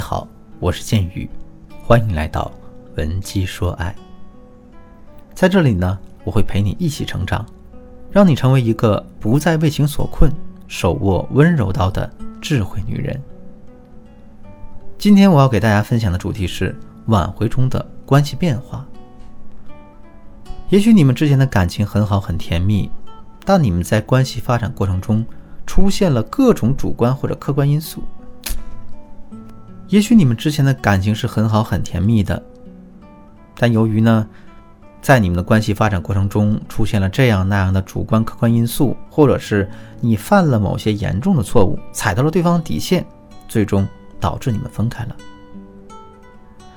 好，我是剑宇，欢迎来到文姬说爱。在这里呢，我会陪你一起成长，让你成为一个不再为情所困、手握温柔刀的智慧女人。今天我要给大家分享的主题是挽回中的关系变化。也许你们之间的感情很好、很甜蜜，但你们在关系发展过程中出现了各种主观或者客观因素。也许你们之前的感情是很好、很甜蜜的，但由于呢，在你们的关系发展过程中出现了这样那样的主观客观因素，或者是你犯了某些严重的错误，踩到了对方底线，最终导致你们分开了。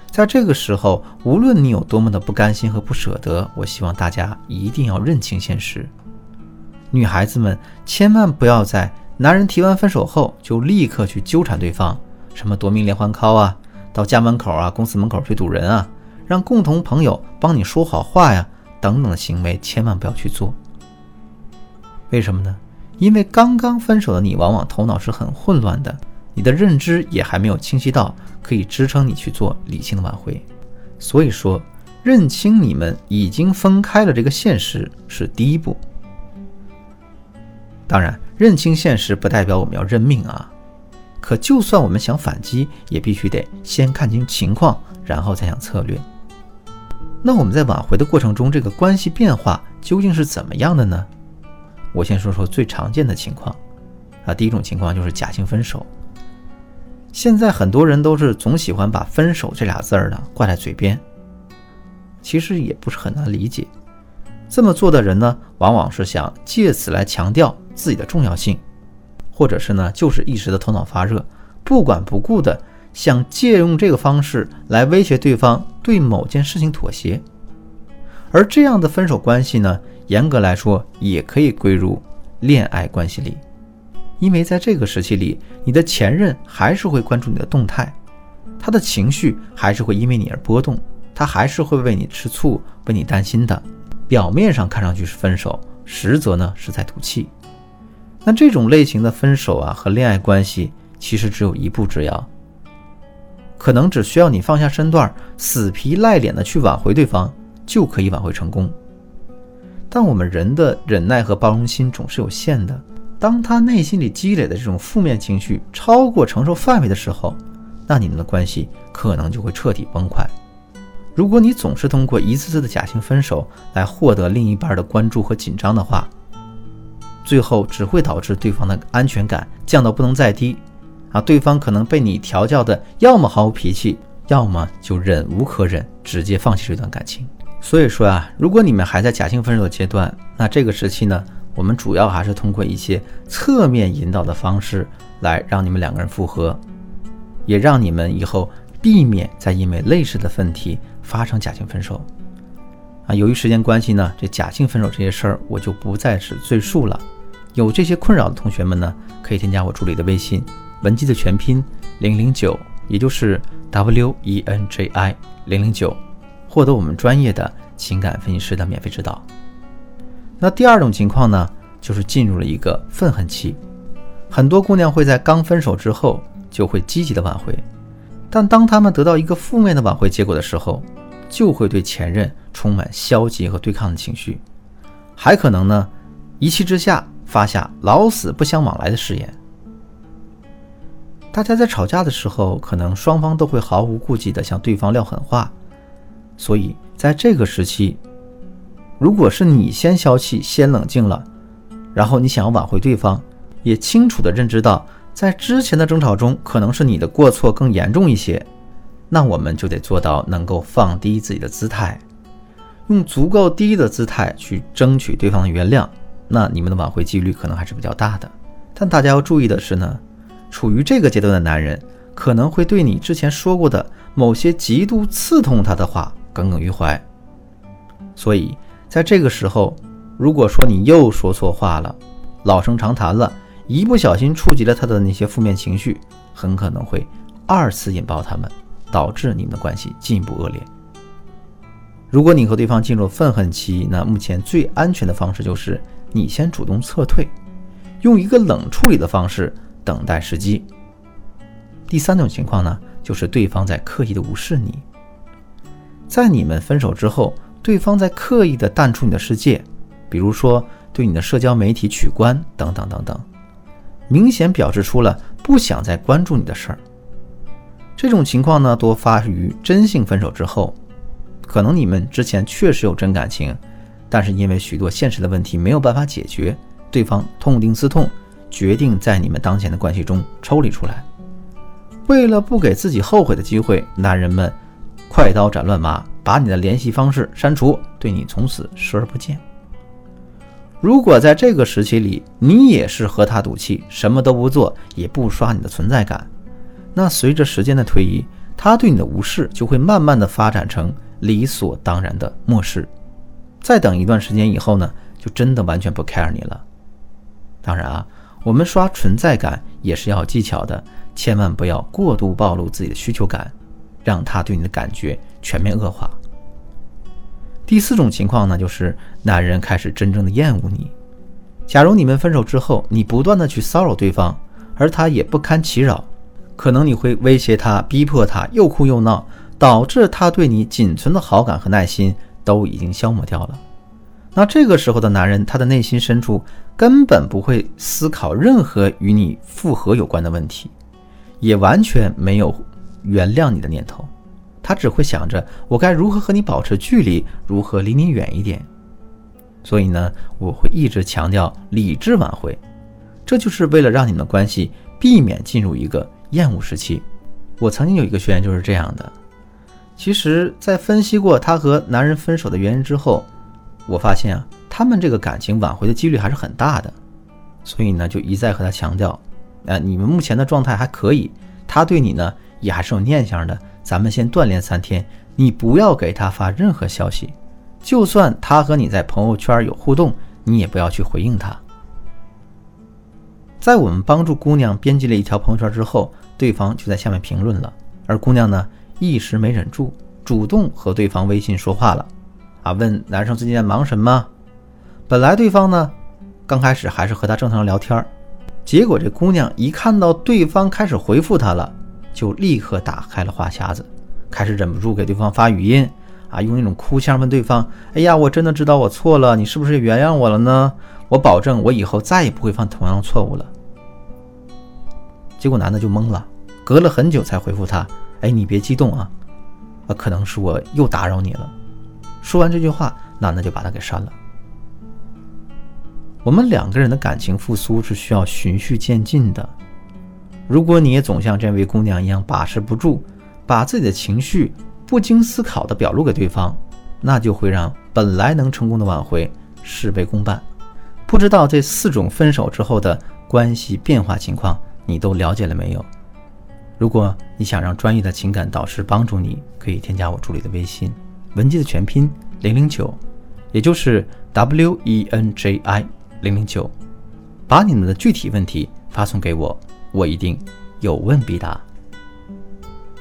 在这个时候，无论你有多么的不甘心和不舍得，我希望大家一定要认清现实。女孩子们千万不要在男人提完分手后就立刻去纠缠对方，什么夺命连环 call 啊，到家门口啊、公司门口去堵人啊，让共同朋友帮你说好话呀，等等的行为千万不要去做。为什么呢？因为刚刚分手的你，往往头脑是很混乱的。你的认知也还没有清晰到可以支撑你去做理性的挽回，所以说认清你们已经分开了这个现实是第一步。当然，认清现实不代表我们要认命啊，可就算我们想反击，也必须得先看清情况，然后再想策略。那我们在挽回的过程中，这个关系变化究竟是怎么样的呢？我先说说最常见的情况啊，第一种情况就是假性分手。现在很多人都是总喜欢把“分手”这俩字儿呢挂在嘴边，其实也不是很难理解。这么做的人呢，往往是想借此来强调自己的重要性，或者是呢，就是一时的头脑发热，不管不顾的想借用这个方式来威胁对方对某件事情妥协。而这样的分手关系呢，严格来说也可以归入恋爱关系里。因为在这个时期里，你的前任还是会关注你的动态，他的情绪还是会因为你而波动，他还是会为你吃醋、为你担心的。表面上看上去是分手，实则呢是在赌气。那这种类型的分手啊，和恋爱关系其实只有一步之遥，可能只需要你放下身段，死皮赖脸的去挽回对方，就可以挽回成功。但我们人的忍耐和包容心总是有限的。当他内心里积累的这种负面情绪超过承受范围的时候，那你们的关系可能就会彻底崩溃。如果你总是通过一次次的假性分手来获得另一半的关注和紧张的话，最后只会导致对方的安全感降到不能再低。啊，对方可能被你调教的要么毫无脾气，要么就忍无可忍，直接放弃这段感情。所以说啊，如果你们还在假性分手的阶段，那这个时期呢？我们主要还是通过一些侧面引导的方式来让你们两个人复合，也让你们以后避免再因为类似的问题发生假性分手。啊，由于时间关系呢，这假性分手这些事儿我就不再是赘述了。有这些困扰的同学们呢，可以添加我助理的微信文姬的全拼零零九，也就是 W E N J I 零零九，获得我们专业的情感分析师的免费指导。那第二种情况呢，就是进入了一个愤恨期，很多姑娘会在刚分手之后就会积极的挽回，但当她们得到一个负面的挽回结果的时候，就会对前任充满消极和对抗的情绪，还可能呢，一气之下发下老死不相往来的誓言。大家在吵架的时候，可能双方都会毫无顾忌的向对方撂狠话，所以在这个时期。如果是你先消气、先冷静了，然后你想要挽回对方，也清楚的认知到在之前的争吵中可能是你的过错更严重一些，那我们就得做到能够放低自己的姿态，用足够低的姿态去争取对方的原谅，那你们的挽回几率可能还是比较大的。但大家要注意的是呢，处于这个阶段的男人可能会对你之前说过的某些极度刺痛他的话耿耿于怀，所以。在这个时候，如果说你又说错话了，老生常谈了，一不小心触及了他的那些负面情绪，很可能会二次引爆他们，导致你们的关系进一步恶劣。如果你和对方进入愤恨期，那目前最安全的方式就是你先主动撤退，用一个冷处理的方式等待时机。第三种情况呢，就是对方在刻意的无视你。在你们分手之后，对方在刻意的淡出你的世界，比如说对你的社交媒体取关等等等等，明显表示出了不想再关注你的事儿。这种情况呢，多发于真性分手之后，可能你们之前确实有真感情，但是因为许多现实的问题没有办法解决，对方痛定思痛，决定在你们当前的关系中抽离出来。为了不给自己后悔的机会，男人们快刀斩乱麻，把你的联系方式删除，对你从此视而不见。如果在这个时期里，你也是和他赌气，什么都不做，也不刷你的存在感。那随着时间的推移，他对你的无视就会慢慢的发展成理所当然的漠视。再等一段时间以后呢，就真的完全不 care 你了。当然啊，我们刷存在感也是要技巧的，千万不要过度暴露自己的需求感，让他对你的感觉全面恶化。第四种情况呢，就是男人开始真正的厌恶你。假如你们分手之后，你不断的去骚扰对方，而他也不堪其扰。可能你会威胁他，逼迫他，又哭又闹，导致他对你仅存的好感和耐心都已经消磨掉了。那这个时候的男人，他的内心深处根本不会思考任何与你复合有关的问题，也完全没有原谅你的念头，他只会想着我该如何和你保持距离，如何离你远一点。所以呢，我会一直强调理智挽回，这就是为了让你们的关系避免进入一个。厌恶时期，我曾经有一个学员就是这样的。其实，在分析过他和男人分手的原因之后，我发现啊，他们这个感情挽回的几率还是很大的。所以呢，就一再和他强调，呃，你们目前的状态还可以，他对你呢也还是有念想的。咱们先锻炼三天，你不要给他发任何消息，就算他和你在朋友圈有互动，你也不要去回应他。在我们帮助姑娘编辑了一条朋友圈之后。对方就在下面评论了，而姑娘呢一时没忍住，主动和对方微信说话了，啊，问男生最近在忙什么？本来对方呢刚开始还是和他正常聊天儿，结果这姑娘一看到对方开始回复她了，就立刻打开了话匣子，开始忍不住给对方发语音，啊，用那种哭腔问对方：“哎呀，我真的知道我错了，你是不是原谅我了呢？我保证我以后再也不会犯同样的错误了。”结果男的就懵了，隔了很久才回复他：“哎，你别激动啊，啊，可能是我又打扰你了。”说完这句话，男的就把他给删了。我们两个人的感情复苏是需要循序渐进的。如果你也总像这位姑娘一样把持不住，把自己的情绪不经思考的表露给对方，那就会让本来能成功的挽回事倍功半。不知道这四种分手之后的关系变化情况。你都了解了没有？如果你想让专业的情感导师帮助你，可以添加我助理的微信“文姬”的全拼零零九，也就是 W E N J I 零零九，把你们的具体问题发送给我，我一定有问必答。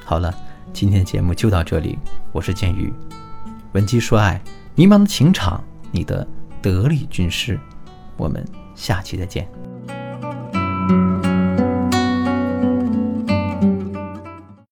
好了，今天的节目就到这里，我是剑宇，文姬说爱，迷茫的情场，你的得力军师，我们下期再见。